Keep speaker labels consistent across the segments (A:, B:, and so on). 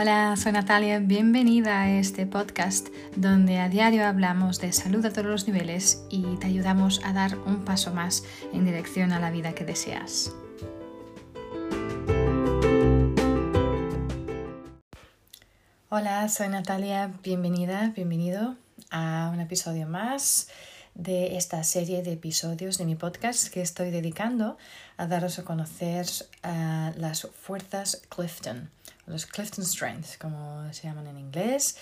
A: Hola, soy Natalia, bienvenida a este podcast donde a diario hablamos de salud a todos los niveles y te ayudamos a dar un paso más en dirección a la vida que deseas. Hola, soy Natalia, bienvenida, bienvenido a un episodio más de esta serie de episodios de mi podcast que estoy dedicando a daros a conocer uh, las fuerzas Clifton, los Clifton Strengths, como se llaman en inglés,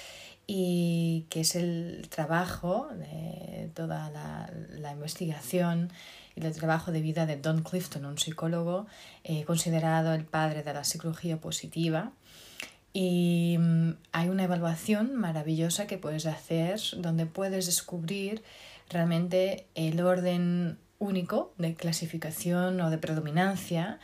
A: y que es el trabajo de toda la, investigación y el trabajo de vida de Don Clifton, un psicólogo eh, considerado el padre de la psicología positiva. Y mm, hay una evaluación maravillosa que puedes hacer donde puedes descubrir realmente el orden único de clasificación o de predominancia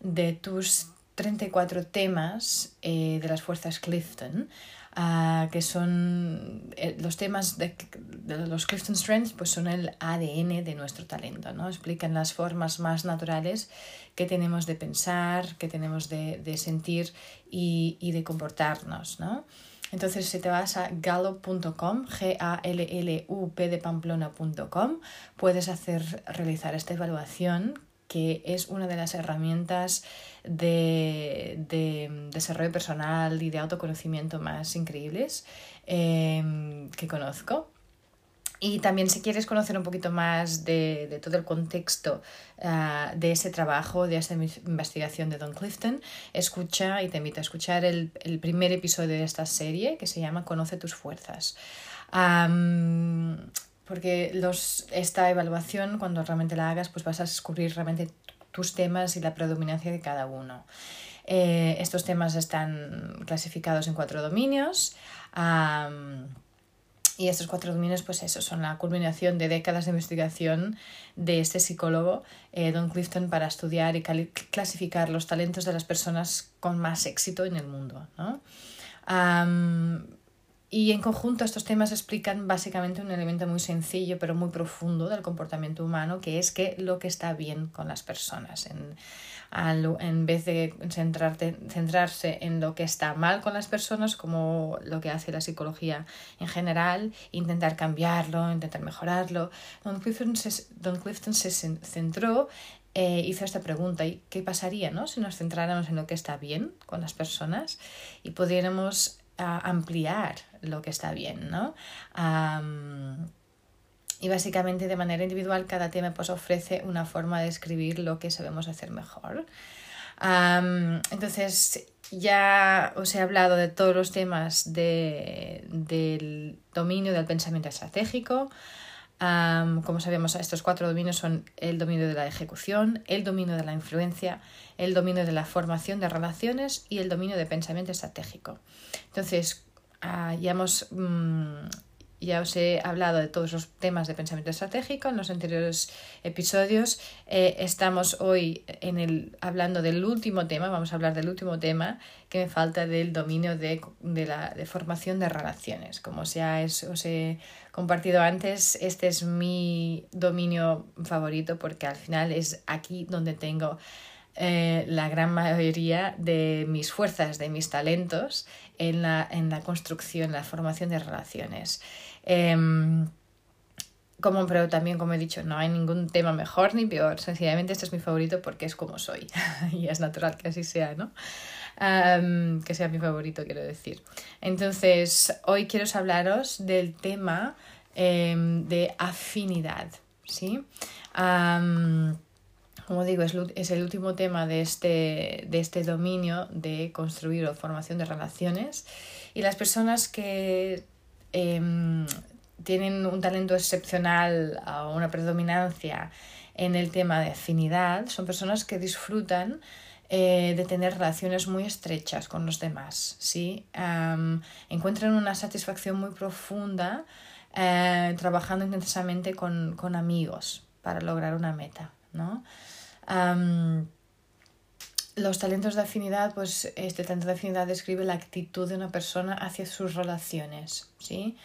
A: de tus 34 temas eh, de las fuerzas Clifton, uh, que son eh, los temas de, de, los Clifton Strengths, pues son el ADN de nuestro talento, ¿no? Explican las formas más naturales que tenemos de pensar, que tenemos de, de sentir y, y, de comportarnos, ¿no? Entonces, si te vas a gallup.com, G-A-L-L-U-P de Pamplona.com, puedes hacer, realizar esta evaluación que es una de las herramientas de, de desarrollo personal y de autoconocimiento más increíbles eh, que conozco. Y también si quieres conocer un poquito más de, de todo el contexto uh, de ese trabajo, de esa investigación de Don Clifton, escucha y te invito a escuchar el, el primer episodio de esta serie que se llama Conoce tus fuerzas. Um, porque los, esta evaluación, cuando realmente la hagas, pues vas a descubrir realmente tus temas y la predominancia de cada uno. Eh, estos temas están clasificados en cuatro dominios. Um, y estos cuatro dominios, pues eso, son la culminación de décadas de investigación de este psicólogo, eh, Don Clifton, para estudiar y clasificar los talentos de las personas con más éxito en el mundo. ¿no? Y en conjunto estos temas explican básicamente un elemento muy sencillo pero muy profundo del comportamiento humano, que es que lo que está bien con las personas. En, en vez de centrarte, centrarse en lo que está mal con las personas, como lo que hace la psicología en general, intentar cambiarlo, intentar mejorarlo, Don Clifton se, Don Clifton se centró eh, hizo esta pregunta, ¿y qué pasaría ¿no? si nos centráramos en lo que está bien con las personas y pudiéramos uh, ampliar lo que está bien, ¿no? Y básicamente de manera individual cada tema pues ofrece una forma de escribir lo que sabemos hacer mejor. Entonces ya os he hablado de todos los temas de, del dominio del pensamiento estratégico. Como sabemos, estos cuatro dominios son el dominio de la ejecución, el dominio de la influencia, el dominio de la formación de relaciones y el dominio de pensamiento estratégico. Entonces, uh, ya hemos um, ya os he hablado de todos los temas de pensamiento estratégico en los anteriores episodios. Eh, estamos hoy en el, hablando del último tema, vamos a hablar del último tema que me falta del dominio de, de la de formación de relaciones. Como ya os he compartido antes, este es mi dominio favorito porque al final es aquí donde tengo eh, la gran mayoría de mis fuerzas, de mis talentos en la, en la construcción, la formación de relaciones. Eh, como, pero también, como he dicho, no hay ningún tema mejor ni peor. Sencillamente este es mi favorito porque es como soy. y es natural que así sea, ¿no? Que sea mi favorito, quiero decir. Entonces, hoy quiero hablaros del tema um, de afinidad, ¿sí? Como digo, es, es, el último tema de este, de este dominio de construir o formación de relaciones. Y las personas que eh, tienen un talento excepcional o una predominancia en el tema de afinidad, son personas que disfrutan eh, de tener relaciones muy estrechas con los demás, ¿sí? Um, encuentran una satisfacción muy profunda eh, trabajando intensamente con, con, amigos para lograr una meta, ¿no? Los talentos de afinidad, pues este talento de afinidad describe la actitud de una persona hacia sus relaciones, ¿sí?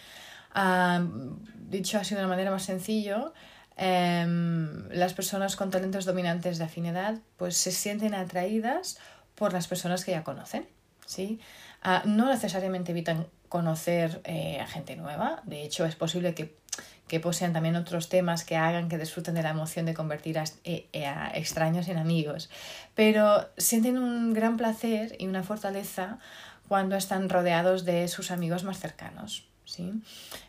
A: dicho así de una manera más sencillo, em, las personas con talentos dominantes de afinidad pues se sienten atraídas por las personas que ya conocen, ¿sí? Ah, no necesariamente evitan conocer eh, a gente nueva, de hecho es posible que, que, posean también otros temas que hagan que disfruten de la emoción de convertir a, eh, a extraños en amigos, pero sienten un gran placer y una fortaleza cuando están rodeados de sus amigos más cercanos. ¿sí?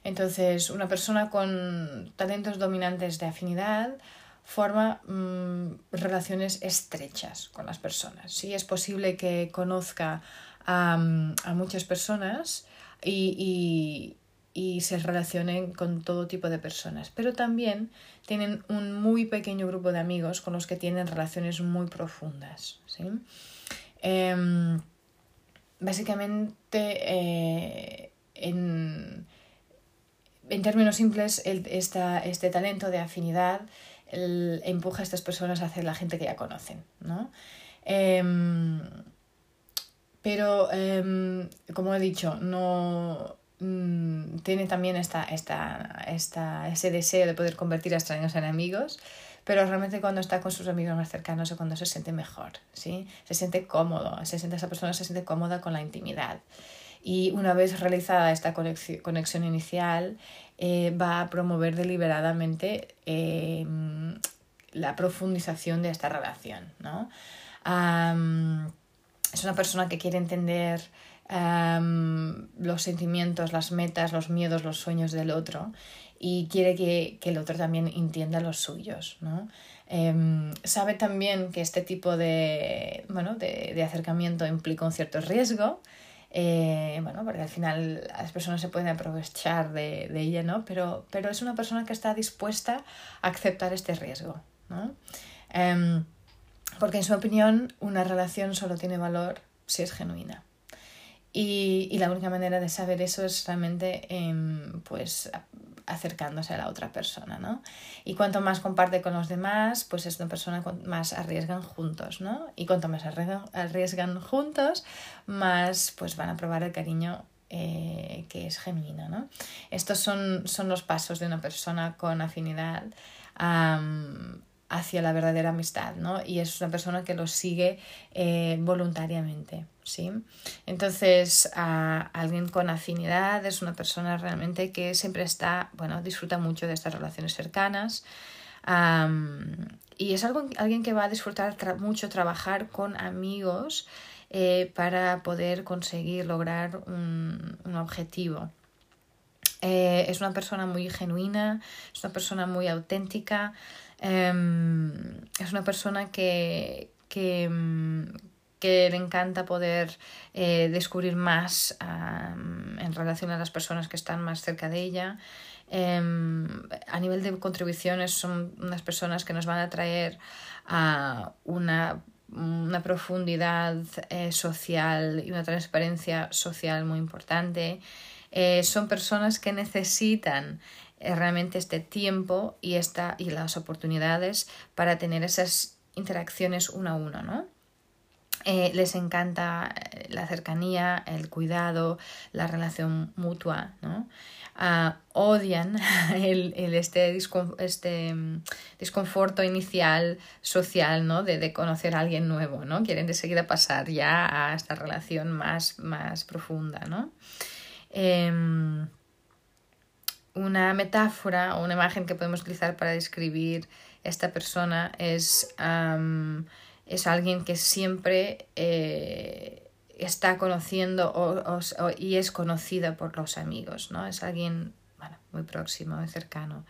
A: Entonces, una persona con talentos dominantes de afinidad forma mm, relaciones estrechas con las personas. ¿sí? Es posible que conozca a, muchas personas y, se relacionen con todo tipo de personas, pero también tienen un muy pequeño grupo de amigos con los que tienen relaciones muy profundas. ¿sí? Em, básicamente, eh, en, en, términos simples, el, este talento de afinidad empuja a estas personas a hacer la gente que ya conocen, ¿no? Em, pero, em, como he dicho, no mm, tiene también esta, esta, esta, ese deseo de poder convertir a extraños en amigos, pero realmente cuando está con sus amigos más cercanos es cuando se siente mejor, ¿sí? Se siente cómodo, se siente, esa persona se siente cómoda con la intimidad. Y una vez realizada esta conexión inicial, eh, va a promover deliberadamente eh, la profundización de esta relación. ¿no? es una persona que quiere entender los sentimientos, las metas, los miedos, los sueños del otro y quiere que, el otro también entienda los suyos. ¿no? Em, sabe también que este tipo de, bueno, de, de acercamiento implica un cierto riesgo, eh, bueno, porque al final las personas se pueden aprovechar de, de ella, ¿no? Pero, pero, es una persona que está dispuesta a aceptar este riesgo, ¿no? Em, porque en su opinión una relación solo tiene valor si es genuina. Y, y la única manera de saber eso es realmente em, pues, acercándose a la otra persona, ¿no? Y cuanto más comparte con los demás, pues es una persona más arriesgan juntos, ¿no? Y cuanto más arriesgan, juntos, más pues van a probar el cariño eh, que es genuino, ¿no? Estos son, son los pasos de una persona con afinidad hacia la verdadera amistad, ¿no? Y es una persona que lo sigue eh, voluntariamente, ¿sí? Entonces, a alguien con afinidad es una persona realmente que siempre está, bueno, disfruta mucho de estas relaciones cercanas. y es algo, alguien que va a disfrutar mucho trabajar con amigos eh, para poder conseguir lograr un, un objetivo. Eh, es una persona muy genuina, es una persona muy auténtica, Em, es una persona que, que, que le encanta poder eh, descubrir más en relación a las personas que están más cerca de ella. Em, a nivel de contribuciones son unas personas que nos van a traer a una, una profundidad eh, social y una transparencia social muy importante. Eh, son personas que necesitan realmente este tiempo y, esta, y las oportunidades para tener esas interacciones uno a uno, ¿no? Eh, les encanta eh, la cercanía, el cuidado, la relación mutua, ¿no? Ah, odian el, el este, este mm, desconforto inicial social, ¿no? De, de, conocer a alguien nuevo, ¿no? Quieren de seguida pasar ya a esta relación más, más profunda, ¿no? Em, una metáfora o una imagen que podemos utilizar para describir esta persona es, es alguien que siempre eh, está conociendo y es conocida por los amigos, ¿no? Es alguien muy próximo, muy cercano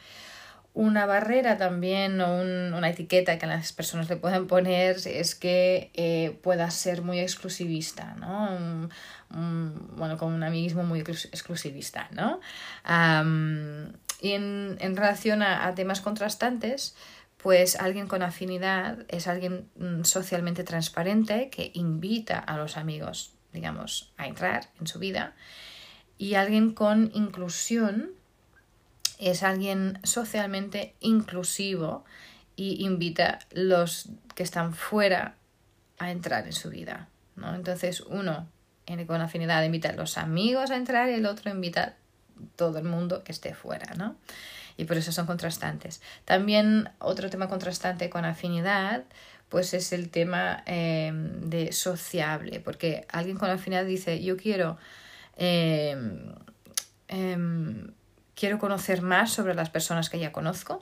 A: una barrera también o una etiqueta que las personas le pueden poner es que eh, pueda ser muy exclusivista, ¿no? bueno, con un amiguismo muy exclusivista, ¿no? y en, en relación a, temas contrastantes, pues alguien con afinidad es alguien mm, socialmente transparente que invita a los amigos, digamos, a entrar en su vida y alguien con inclusión es alguien socialmente inclusivo y invita los que están fuera a entrar en su vida. ¿no? Entonces uno con afinidad invita a los amigos a entrar y el otro invita a todo el mundo que esté fuera. ¿no? Y por eso son contrastantes. También otro tema contrastante con afinidad pues es el tema em, de sociable, porque alguien con afinidad dice, yo quiero, em, em, quiero conocer más sobre las personas que ya conozco,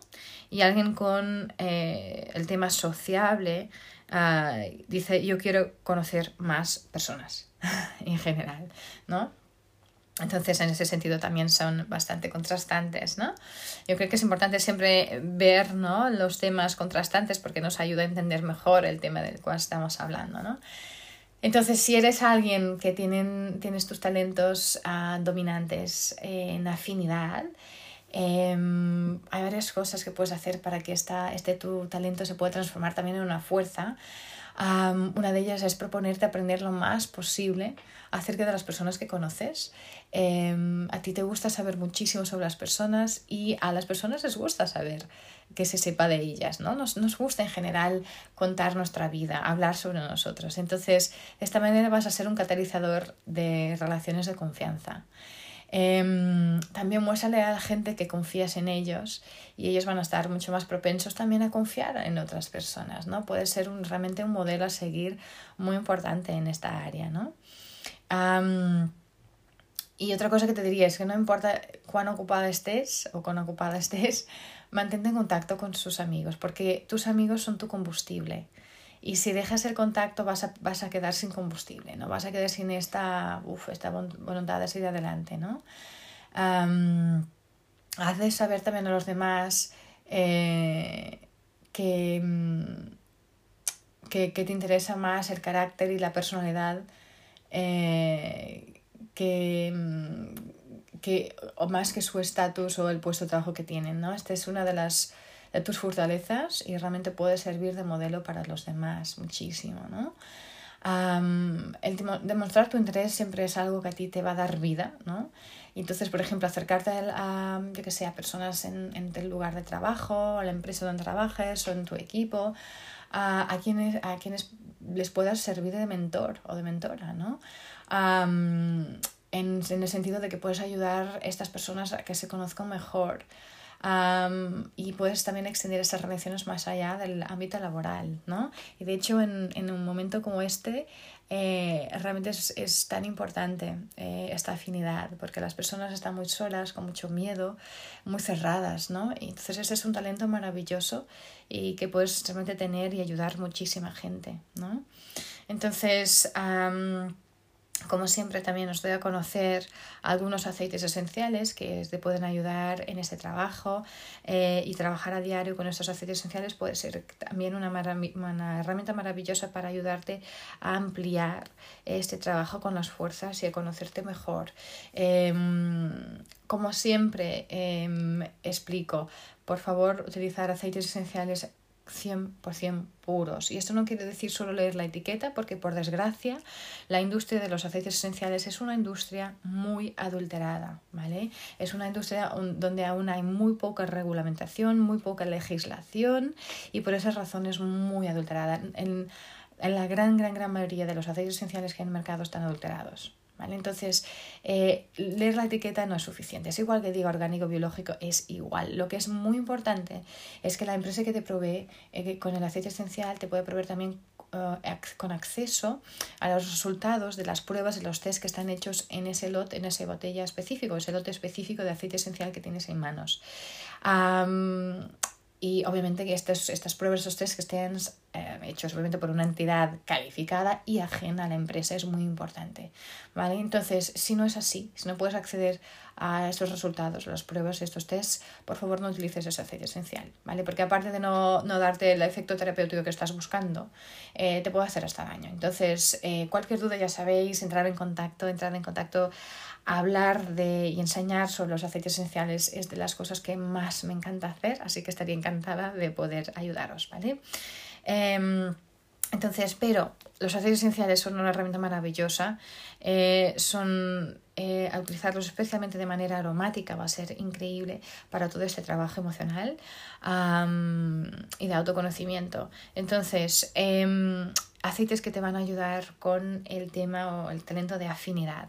A: y alguien con eh, el tema sociable ah, dice, yo quiero conocer más personas en general, ¿no? Entonces, en ese sentido también son bastante contrastantes, ¿no? Yo creo que es importante siempre ver ¿no? los temas contrastantes porque nos ayuda a entender mejor el tema del cual estamos hablando, ¿no? Entonces, si eres alguien que tienen, tienes tus talentos ah, dominantes en afinidad, em, hay varias cosas que puedes hacer para que esta, este tu talento se pueda transformar también en una fuerza una de ellas es proponerte aprender lo más posible acerca de las personas que conoces. Em, a ti te gusta saber muchísimo sobre las personas y a las personas les gusta saber que se sepa de ellas, ¿no? Nos, nos gusta en general contar nuestra vida, hablar sobre nosotros. Entonces, de esta manera vas a ser un catalizador de relaciones de confianza. Em, también muéstrale a la gente que confías en ellos y ellos van a estar mucho más propensos también a confiar en otras personas, ¿no? Puede ser realmente un modelo a seguir muy importante en esta área, ¿no? y otra cosa que te diría es que no importa cuán ocupada estés o cuán ocupada estés, mantente en contacto con sus amigos, porque tus amigos son tu combustible. Y si dejas el contacto vas a, vas a quedar sin combustible, ¿no? Vas a quedar sin esta, esta voluntad de seguir adelante, ¿no? Um, de saber también a los demás eh, que, mm, que, que, te interesa más el carácter y la personalidad eh, que, mm, que, o más que su estatus o el puesto de trabajo que tienen, ¿no? Esta es una de las de tus fortalezas y realmente puede servir de modelo para los demás muchísimo, ¿no? el demostrar tu interés siempre es algo que a ti te va a dar vida, ¿no? Entonces, por ejemplo, acercarte a, yo que sé, a personas en, en el lugar de trabajo, a la empresa donde trabajes o en tu equipo, a, a, quienes, a quienes les puedas servir de mentor o de mentora, ¿no? en, en el sentido de que puedes ayudar a estas personas a que se conozcan mejor, y puedes también extender esas relaciones más allá del ámbito laboral, ¿no? Y de hecho en, en un momento como este eh, realmente es, es, tan importante eh, esta afinidad, porque las personas están muy solas, con mucho miedo, muy cerradas, ¿no? Y entonces ese es un talento maravilloso y que puedes realmente tener y ayudar muchísima gente, ¿no? Entonces... Como siempre, también os doy a conocer algunos aceites esenciales que te pueden ayudar en este trabajo eh, y trabajar a diario con estos aceites esenciales puede ser también una, una, herramienta maravillosa para ayudarte a ampliar este trabajo con las fuerzas y a conocerte mejor. Em, como siempre em, explico, por favor, utilizar aceites esenciales 100% puros. Y esto no quiere decir solo leer la etiqueta, porque por desgracia la industria de los aceites esenciales es una industria muy adulterada, ¿vale? Es una industria donde aún hay muy poca regulamentación, muy poca legislación y por esas razones muy adulterada. En, en la gran, gran, gran mayoría de los aceites esenciales que hay en el mercado están adulterados. Entonces, eh, leer la etiqueta no es suficiente. Es igual que diga orgánico, biológico, es igual. Lo que es muy importante es que la empresa que te provee eh, con el aceite esencial te puede proveer también eh, con acceso a los resultados de las pruebas de los test que están hechos en ese lote, en esa botella específico, ese lote específico de aceite esencial que tienes en manos. Y obviamente que estas, estas pruebas, estos test que estén eh, hechos obviamente por una entidad calificada y ajena a la empresa es muy importante. ¿vale? Entonces, si no es así, si no puedes acceder a estos resultados, las pruebas, estos tests, por favor no utilices ese aceite esencial. ¿vale? Porque aparte de no, no darte el efecto terapéutico que estás buscando, eh, te puede hacer hasta daño. Entonces, eh, cualquier duda ya sabéis, entrar en contacto, entrar en contacto hablar de y enseñar sobre los aceites esenciales es de las cosas que más me encanta hacer, así que estaría encantada de poder ayudaros, ¿vale? Em, entonces, pero los aceites esenciales son una herramienta maravillosa, eh, son eh, a utilizarlos especialmente de manera aromática va a ser increíble para todo este trabajo emocional y de autoconocimiento. Entonces, em, aceites que te van a ayudar con el tema o el talento de afinidad.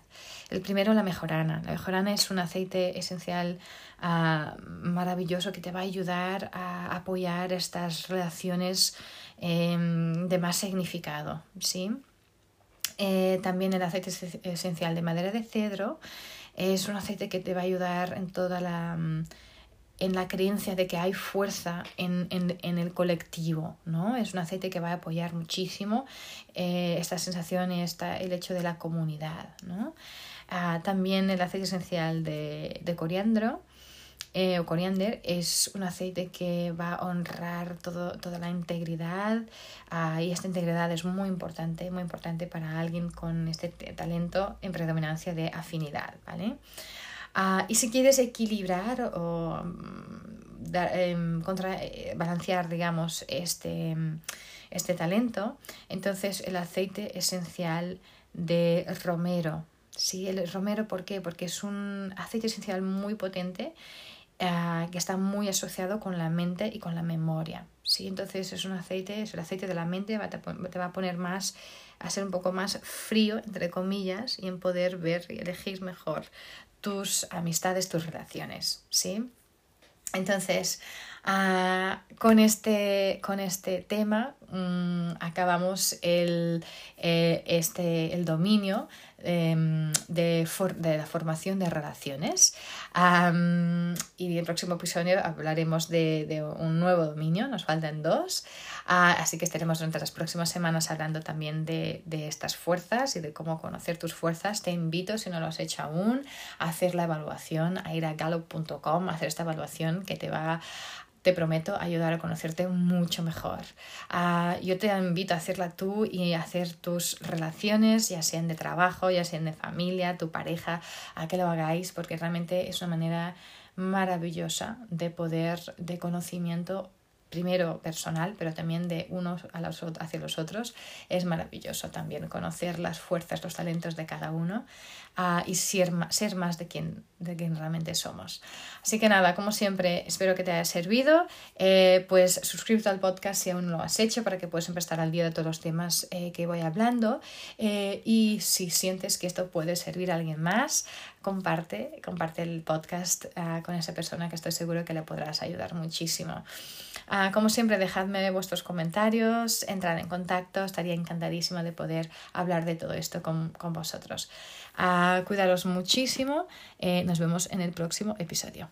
A: El primero, la mejorana. La mejorana es un aceite esencial ah, maravilloso que te va a ayudar a apoyar estas relaciones em, de más significado, ¿sí? Eh, también el aceite esencial de madera de cedro es un aceite que te va a ayudar en toda la mm, en la creencia de que hay fuerza en, el colectivo, ¿no? Es un aceite que va a apoyar muchísimo eh, esta sensación y el hecho de la comunidad, ¿no? Ah, también el aceite esencial de, de coriandro eh, o coriander es un aceite que va a honrar todo, toda la integridad y esta integridad es muy importante, muy importante para alguien con este talento en predominancia de afinidad, ¿vale? Ah, y si quieres equilibrar o mm, em, contra, eh, balancear, digamos, este, este talento, entonces el aceite esencial de romero. Sí, el romero, ¿por qué? Porque es un aceite esencial muy potente eh, que está muy asociado con la mente y con la memoria. ¿sí? Entonces es un aceite, es el aceite de la mente, te va a poner más, a ser un poco más frío, entre comillas, y en poder ver y elegir mejor tus amistades, tus relaciones. ¿sí? Entonces, ah, con, este, con este tema mm, acabamos el, eh, este, el dominio Em, de, de, la formación de relaciones. y en el próximo episodio hablaremos de, de, un nuevo dominio, nos faltan dos. Ah, así que estaremos durante las próximas semanas hablando también de, de, estas fuerzas y de cómo conocer tus fuerzas. Te invito, si no lo has hecho aún, a hacer la evaluación, a ir a gallup.com, a hacer esta evaluación que te va te prometo ayudar a conocerte mucho mejor. Ah, yo te invito a hacerla tú y hacer tus relaciones, ya sean de trabajo, ya sean de familia, tu pareja, a que lo hagáis, porque realmente es una manera maravillosa de poder, de conocimiento primero personal, pero también de unos a los, hacia los otros. Es maravilloso también conocer las fuerzas, los talentos de cada uno y ser, más de quien, de quien realmente somos. Así que nada, como siempre, espero que te haya servido. Eh, pues suscríbete al podcast si aún no lo has hecho para que puedas empezar al día de todos los temas eh, que voy hablando. Eh, y si sientes que esto puede servir a alguien más, comparte, comparte el podcast uh, con esa persona que estoy seguro que le podrás ayudar muchísimo. Uh, como siempre, dejadme vuestros comentarios, entrar en contacto, estaría encantadísima de poder hablar de todo esto con, con vosotros. Uh, cuidaros muchísimo, eh, nos vemos en el próximo episodio.